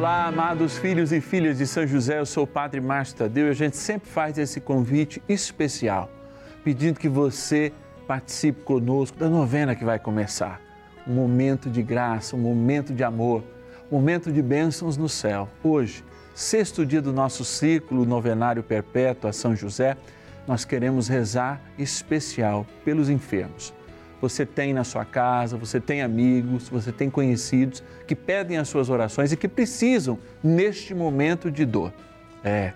Olá, amados filhos e filhas de São José, eu sou o Padre Márcio Tadeu e a gente sempre faz esse convite especial, pedindo que você participe conosco da novena que vai começar. Um momento de graça, um momento de amor, um momento de bênçãos no céu. Hoje, sexto dia do nosso ciclo novenário perpétuo a São José, nós queremos rezar especial pelos enfermos você tem na sua casa, você tem amigos, você tem conhecidos que pedem as suas orações e que precisam neste momento de dor. É,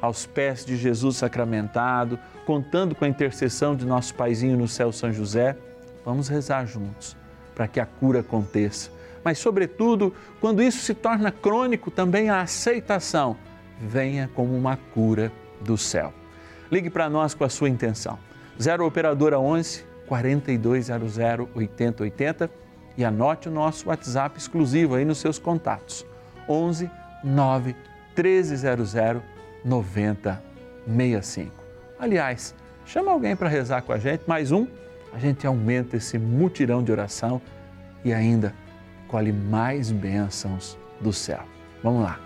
aos pés de Jesus sacramentado, contando com a intercessão de nosso paizinho no céu São José, vamos rezar juntos para que a cura aconteça. Mas, sobretudo, quando isso se torna crônico, também a aceitação venha como uma cura do céu. Ligue para nós com a sua intenção. 0 Operadora 11 4200 8080 e anote o nosso WhatsApp exclusivo aí nos seus contatos. 11 9 1300 9065. Aliás, chama alguém para rezar com a gente, mais um, a gente aumenta esse mutirão de oração e ainda colhe mais bênçãos do céu. Vamos lá.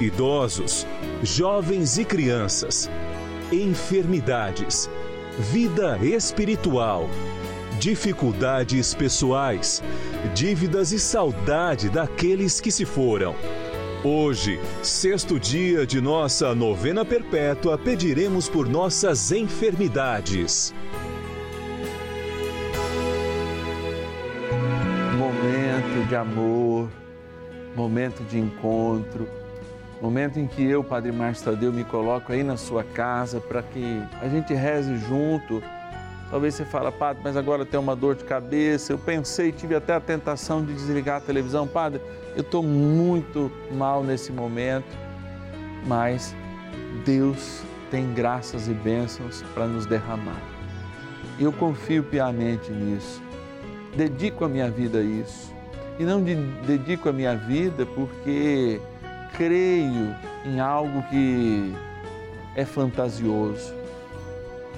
idosos, jovens e crianças, enfermidades, vida espiritual, dificuldades pessoais, dívidas e saudade daqueles que se foram. Hoje, sexto dia de nossa novena perpétua, pediremos por nossas enfermidades. Momento de amor momento de encontro, momento em que eu, Padre Márcio Tadeu, me coloco aí na sua casa para que a gente reze junto. Talvez você fale, Padre, mas agora tem uma dor de cabeça. Eu pensei, tive até a tentação de desligar a televisão. Padre, eu estou muito mal nesse momento, mas Deus tem graças e bênçãos para nos derramar. Eu confio piamente nisso. Dedico a minha vida a isso e não dedico a minha vida porque creio em algo que é fantasioso.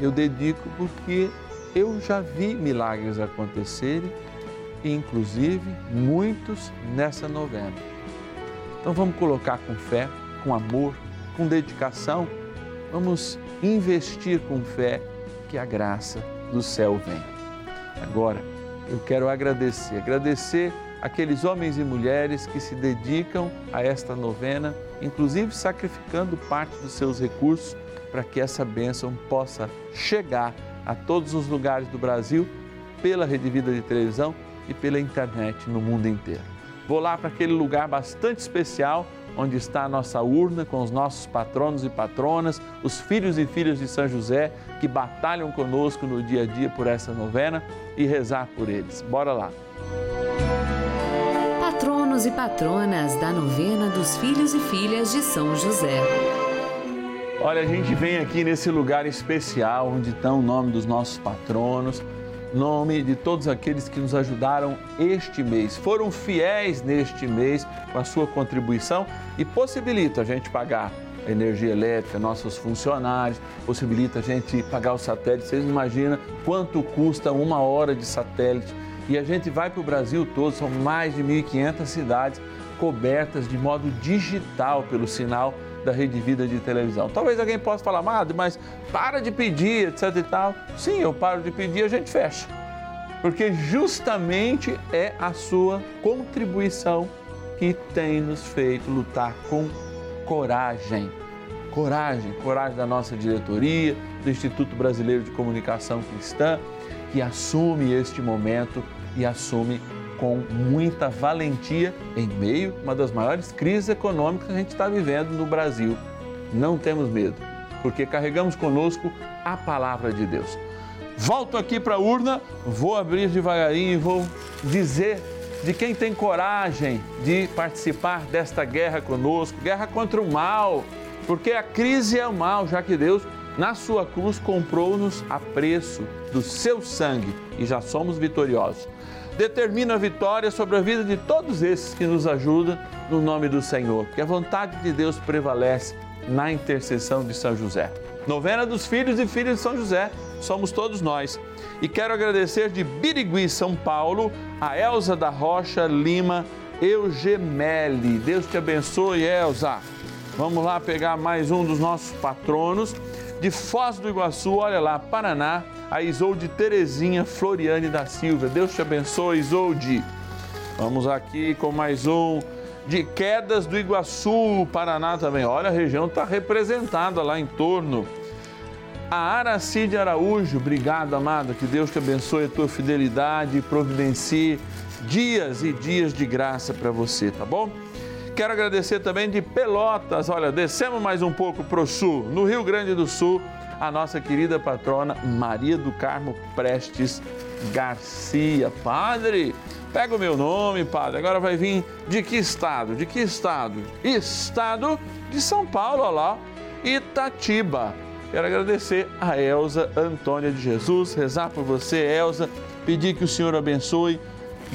Eu dedico porque eu já vi milagres acontecerem, inclusive muitos nessa novena. Então vamos colocar com fé, com amor, com dedicação, vamos investir com fé que a graça do céu vem. Agora, eu quero agradecer, agradecer aqueles homens e mulheres que se dedicam a esta novena, inclusive sacrificando parte dos seus recursos para que essa bênção possa chegar a todos os lugares do Brasil pela Rede Vida de televisão e pela internet no mundo inteiro. Vou lá para aquele lugar bastante especial onde está a nossa urna com os nossos patronos e patronas, os filhos e filhas de São José que batalham conosco no dia a dia por essa novena e rezar por eles. Bora lá patronos e patronas da novena dos filhos e filhas de São José. Olha, a gente vem aqui nesse lugar especial onde estão o nome dos nossos patronos, nome de todos aqueles que nos ajudaram este mês, foram fiéis neste mês com a sua contribuição e possibilita a gente pagar energia elétrica, nossos funcionários, possibilita a gente pagar o satélite. Vocês imaginam quanto custa uma hora de satélite? E a gente vai para o Brasil todo, são mais de 1.500 cidades cobertas de modo digital pelo sinal da Rede Vida de televisão. Talvez alguém possa falar, mas para de pedir, etc e tal. Sim, eu paro de pedir, a gente fecha. Porque justamente é a sua contribuição que tem nos feito lutar com coragem. Coragem, coragem da nossa diretoria, do Instituto Brasileiro de Comunicação Cristã, que assume este momento e assume com muita valentia em meio a uma das maiores crises econômicas que a gente está vivendo no Brasil. Não temos medo, porque carregamos conosco a palavra de Deus. Volto aqui para a urna, vou abrir devagarinho e vou dizer de quem tem coragem de participar desta guerra conosco guerra contra o mal, porque a crise é o mal, já que Deus, na sua cruz, comprou-nos a preço do seu sangue e já somos vitoriosos determina a vitória sobre a vida de todos esses que nos ajudam no nome do Senhor. Que a vontade de Deus prevalece na intercessão de São José. Novena dos filhos e filhas de São José, somos todos nós. E quero agradecer de Birigui, São Paulo, a Elza da Rocha Lima Eugemeli. Deus te abençoe, Elza. Vamos lá pegar mais um dos nossos patronos. De Foz do Iguaçu, olha lá, Paraná, a Isolde Terezinha Floriane da Silva. Deus te abençoe, Isolde. Vamos aqui com mais um de Quedas do Iguaçu, Paraná também. Olha, a região está representada lá em torno. A Aracide Araújo, obrigado, amada. Que Deus te abençoe a tua fidelidade e providencie dias e dias de graça para você, tá bom? Quero agradecer também de Pelotas. Olha, descemos mais um pouco para o sul, no Rio Grande do Sul a nossa querida patrona Maria do Carmo Prestes Garcia. Padre, pega o meu nome, padre. Agora vai vir de que estado? De que estado? Estado de São Paulo, olha lá, Itatiba. Quero agradecer a Elza Antônia de Jesus, rezar por você, Elza, pedir que o Senhor abençoe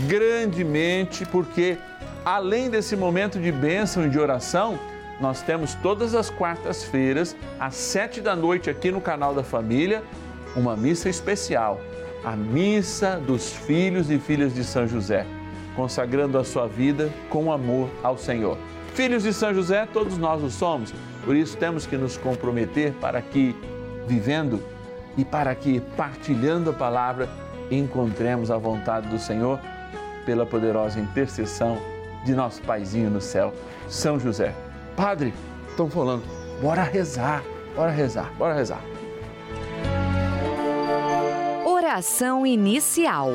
grandemente, porque além desse momento de bênção e de oração, nós temos todas as quartas-feiras, às sete da noite, aqui no canal da Família, uma missa especial, a Missa dos Filhos e Filhas de São José, consagrando a sua vida com amor ao Senhor. Filhos de São José, todos nós o somos, por isso temos que nos comprometer para que, vivendo e para que, partilhando a palavra, encontremos a vontade do Senhor pela poderosa intercessão de nosso Paizinho no céu, São José. Padre, estão falando, bora rezar, bora rezar, bora rezar. Oração inicial.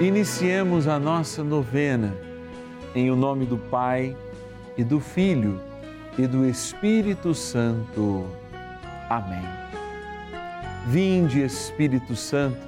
Iniciemos a nossa novena em o nome do Pai e do Filho e do Espírito Santo. Amém. Vinde, Espírito Santo,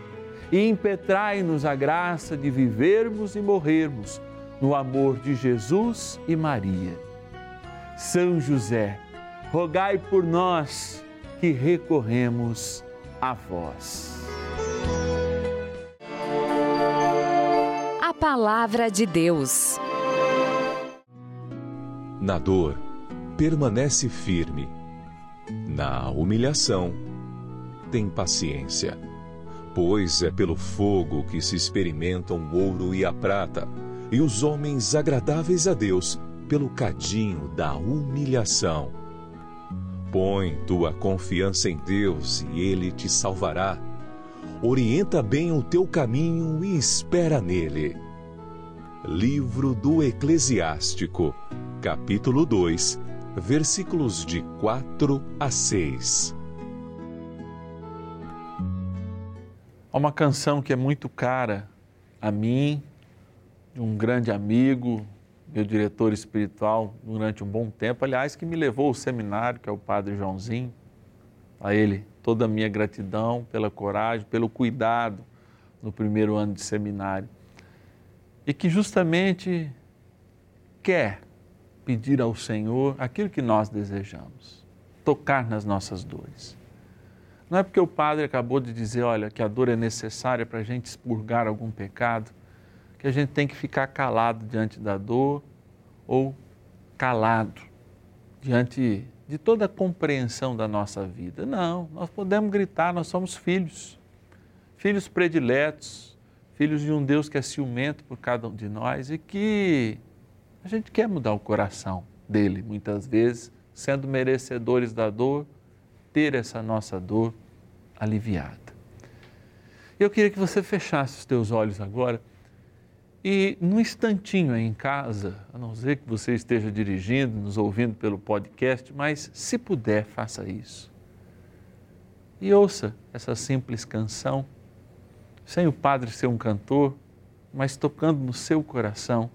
e impetrai-nos a graça de vivermos e morrermos no amor de Jesus e Maria. São José, rogai por nós que recorremos a vós. A Palavra de Deus. Na dor, permanece firme. Na humilhação, tem paciência. Pois é pelo fogo que se experimentam o ouro e a prata, e os homens agradáveis a Deus pelo cadinho da humilhação. Põe tua confiança em Deus e Ele te salvará. Orienta bem o teu caminho e espera nele. Livro do Eclesiástico, capítulo 2, versículos de 4 a 6. Há uma canção que é muito cara a mim, de um grande amigo, meu diretor espiritual durante um bom tempo, aliás, que me levou ao seminário, que é o Padre Joãozinho. A ele toda a minha gratidão pela coragem, pelo cuidado no primeiro ano de seminário. E que justamente quer pedir ao Senhor aquilo que nós desejamos, tocar nas nossas dores. Não é porque o padre acabou de dizer, olha, que a dor é necessária para a gente expurgar algum pecado, que a gente tem que ficar calado diante da dor ou calado diante de toda a compreensão da nossa vida. Não, nós podemos gritar, nós somos filhos, filhos prediletos, filhos de um Deus que é ciumento por cada um de nós e que a gente quer mudar o coração dele, muitas vezes, sendo merecedores da dor, ter essa nossa dor aliviada. Eu queria que você fechasse os teus olhos agora e num instantinho aí em casa, a não ser que você esteja dirigindo, nos ouvindo pelo podcast, mas se puder, faça isso. E ouça essa simples canção, sem o padre ser um cantor, mas tocando no seu coração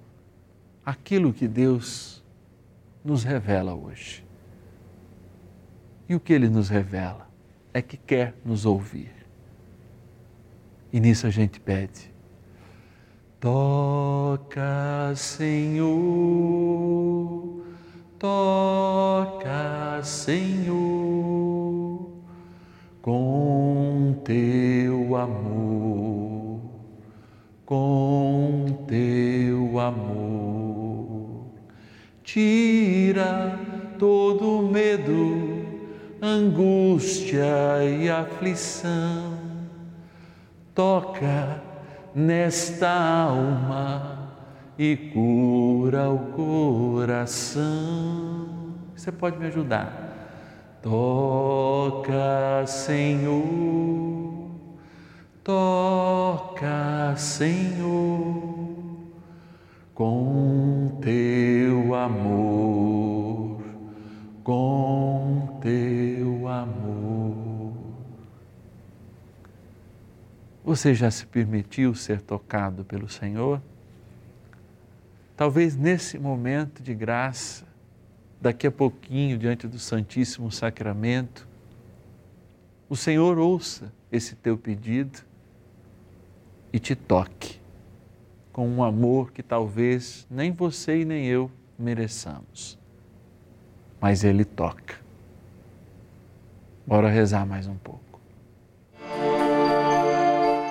aquilo que Deus nos revela hoje. E o que ele nos revela é que quer nos ouvir. E nisso a gente pede Toca, Senhor, toca, Senhor, com teu amor, com teu amor. Tira todo medo, angústia e aflição. Toca, nesta alma e cura o coração. Você pode me ajudar? Toca, Senhor, toca, Senhor, com teu amor, Você já se permitiu ser tocado pelo Senhor? Talvez nesse momento de graça, daqui a pouquinho, diante do Santíssimo Sacramento, o Senhor ouça esse teu pedido e te toque com um amor que talvez nem você e nem eu mereçamos. Mas Ele toca. Bora rezar mais um pouco.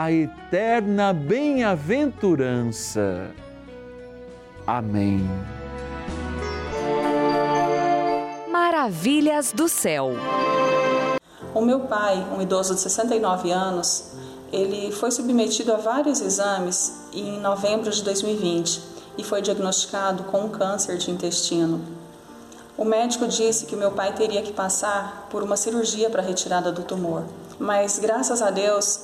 a eterna bem-aventurança. Amém. Maravilhas do céu. O meu pai, um idoso de 69 anos, ele foi submetido a vários exames em novembro de 2020 e foi diagnosticado com um câncer de intestino. O médico disse que meu pai teria que passar por uma cirurgia para a retirada do tumor, mas graças a Deus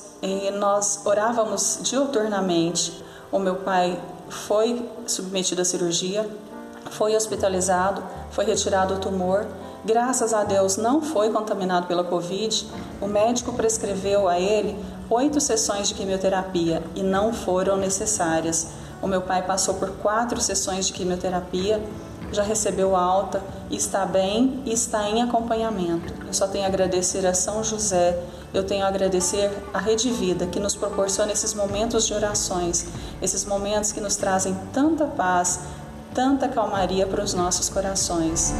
nós orávamos diuturnamente. O meu pai foi submetido à cirurgia, foi hospitalizado, foi retirado o tumor Graças a Deus não foi contaminado pela Covid. O médico prescreveu a ele oito sessões de quimioterapia e não foram necessárias. O meu pai passou por quatro sessões de quimioterapia, já recebeu alta, está bem e está em acompanhamento. Eu só tenho a agradecer a São José, eu tenho a agradecer a Rede Vida que nos proporciona esses momentos de orações, esses momentos que nos trazem tanta paz, tanta calmaria para os nossos corações.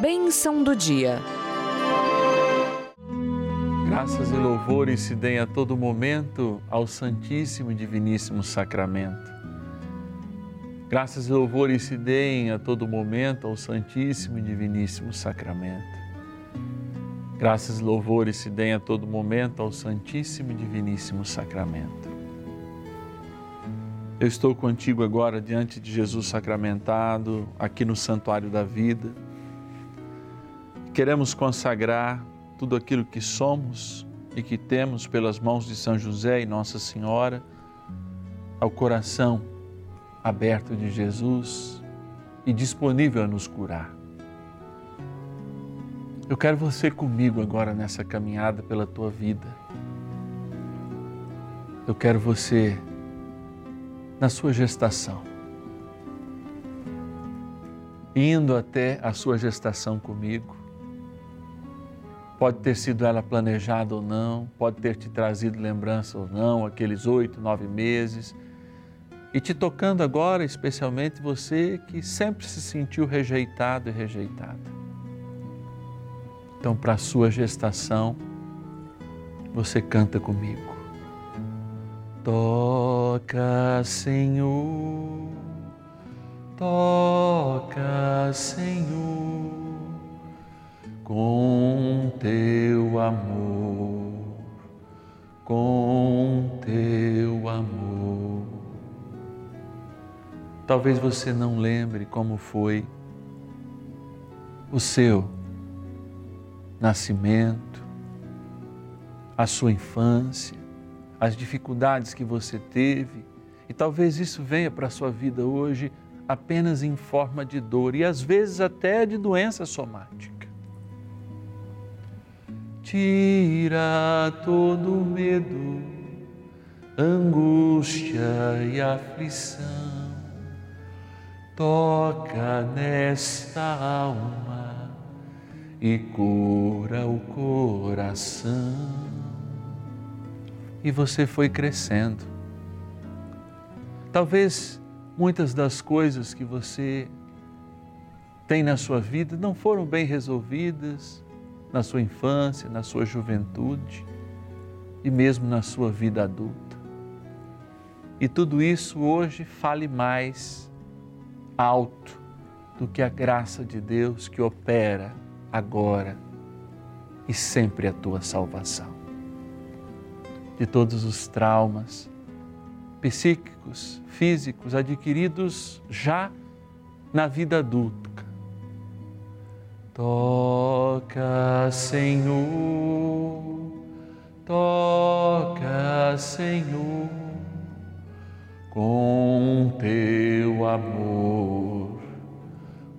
Bênção do dia. Graças e louvores se deem a todo momento ao Santíssimo e Diviníssimo Sacramento. Graças e louvores se deem a todo momento ao Santíssimo e Diviníssimo Sacramento. Graças e louvores se deem a todo momento ao Santíssimo e Diviníssimo Sacramento. Eu estou contigo agora diante de Jesus sacramentado, aqui no Santuário da Vida Queremos consagrar tudo aquilo que somos e que temos pelas mãos de São José e Nossa Senhora ao coração aberto de Jesus e disponível a nos curar. Eu quero você comigo agora nessa caminhada pela tua vida. Eu quero você na sua gestação, indo até a sua gestação comigo Pode ter sido ela planejada ou não, pode ter te trazido lembrança ou não, aqueles oito, nove meses. E te tocando agora, especialmente você que sempre se sentiu rejeitado e rejeitada. Então, para a sua gestação, você canta comigo. Toca, Senhor, toca, Senhor com teu amor, com teu amor. Talvez você não lembre como foi o seu nascimento, a sua infância, as dificuldades que você teve, e talvez isso venha para a sua vida hoje apenas em forma de dor e às vezes até de doença somática tira todo medo, angústia e aflição. Toca nesta alma e cura o coração. E você foi crescendo. Talvez muitas das coisas que você tem na sua vida não foram bem resolvidas na sua infância, na sua juventude e mesmo na sua vida adulta. E tudo isso hoje fale mais alto do que a graça de Deus que opera agora e sempre a tua salvação. De todos os traumas psíquicos, físicos adquiridos já na vida adulta. Toca, Senhor, toca, Senhor, com teu amor,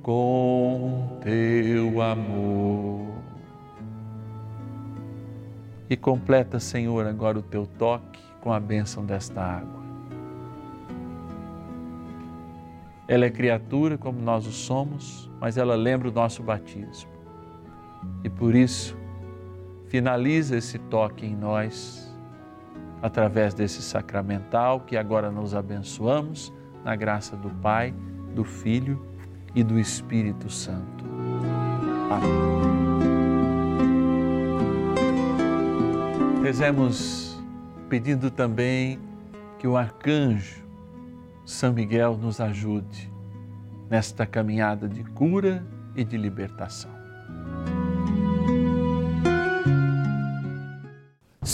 com teu amor. E completa, Senhor, agora o teu toque com a bênção desta água. Ela é criatura como nós o somos, mas ela lembra o nosso batismo. E por isso, finaliza esse toque em nós, através desse sacramental que agora nos abençoamos, na graça do Pai, do Filho e do Espírito Santo. Amém. Rezemos pedindo também que o arcanjo São Miguel nos ajude nesta caminhada de cura e de libertação.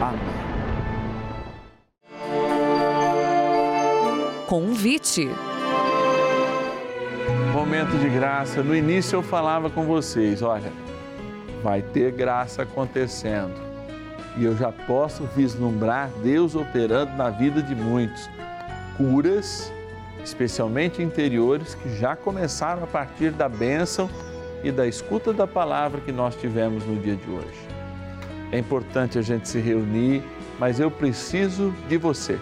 Amém. Convite. Momento de graça. No início eu falava com vocês, olha, vai ter graça acontecendo e eu já posso vislumbrar Deus operando na vida de muitos. Curas, especialmente interiores, que já começaram a partir da bênção e da escuta da palavra que nós tivemos no dia de hoje. É importante a gente se reunir, mas eu preciso de você.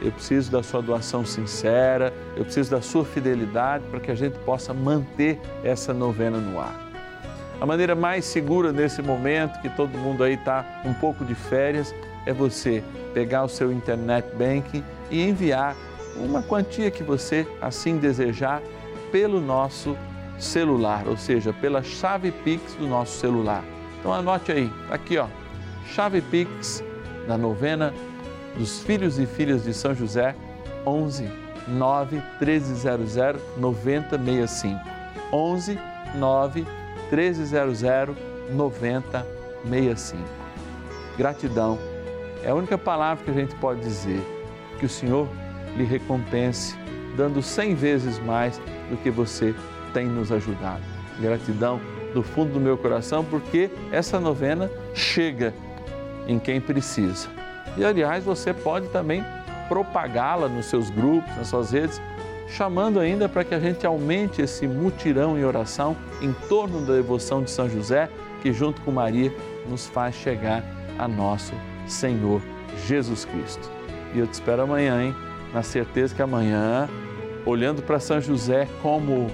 Eu preciso da sua doação sincera, eu preciso da sua fidelidade para que a gente possa manter essa novena no ar. A maneira mais segura nesse momento, que todo mundo aí está um pouco de férias, é você pegar o seu internet banking e enviar uma quantia que você assim desejar pelo nosso celular, ou seja, pela chave Pix do nosso celular. Então anote aí, tá aqui ó, chave Pix da novena dos filhos e filhas de São José, 11 9 1300 9065. 11 9 1300 9065. Gratidão é a única palavra que a gente pode dizer. Que o Senhor lhe recompense, dando cem vezes mais do que você tem nos ajudado. Gratidão do fundo do meu coração, porque essa novena chega em quem precisa. E aliás, você pode também propagá-la nos seus grupos, nas suas redes chamando ainda para que a gente aumente esse mutirão em oração em torno da devoção de São José, que junto com Maria nos faz chegar a nosso Senhor Jesus Cristo. E eu te espero amanhã, hein? Na certeza que amanhã, olhando para São José como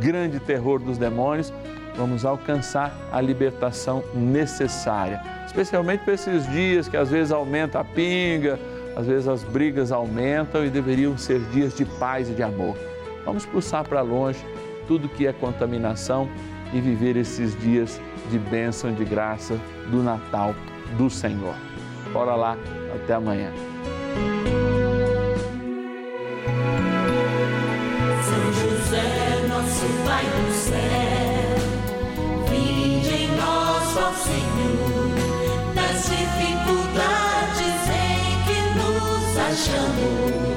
grande terror dos demônios, vamos alcançar a libertação necessária, especialmente para esses dias que às vezes aumenta a pinga, às vezes as brigas aumentam e deveriam ser dias de paz e de amor. Vamos expulsar para longe tudo que é contaminação e viver esses dias de bênção de graça do Natal do Senhor. Bora lá, até amanhã. Senhor, dificuldades chamou.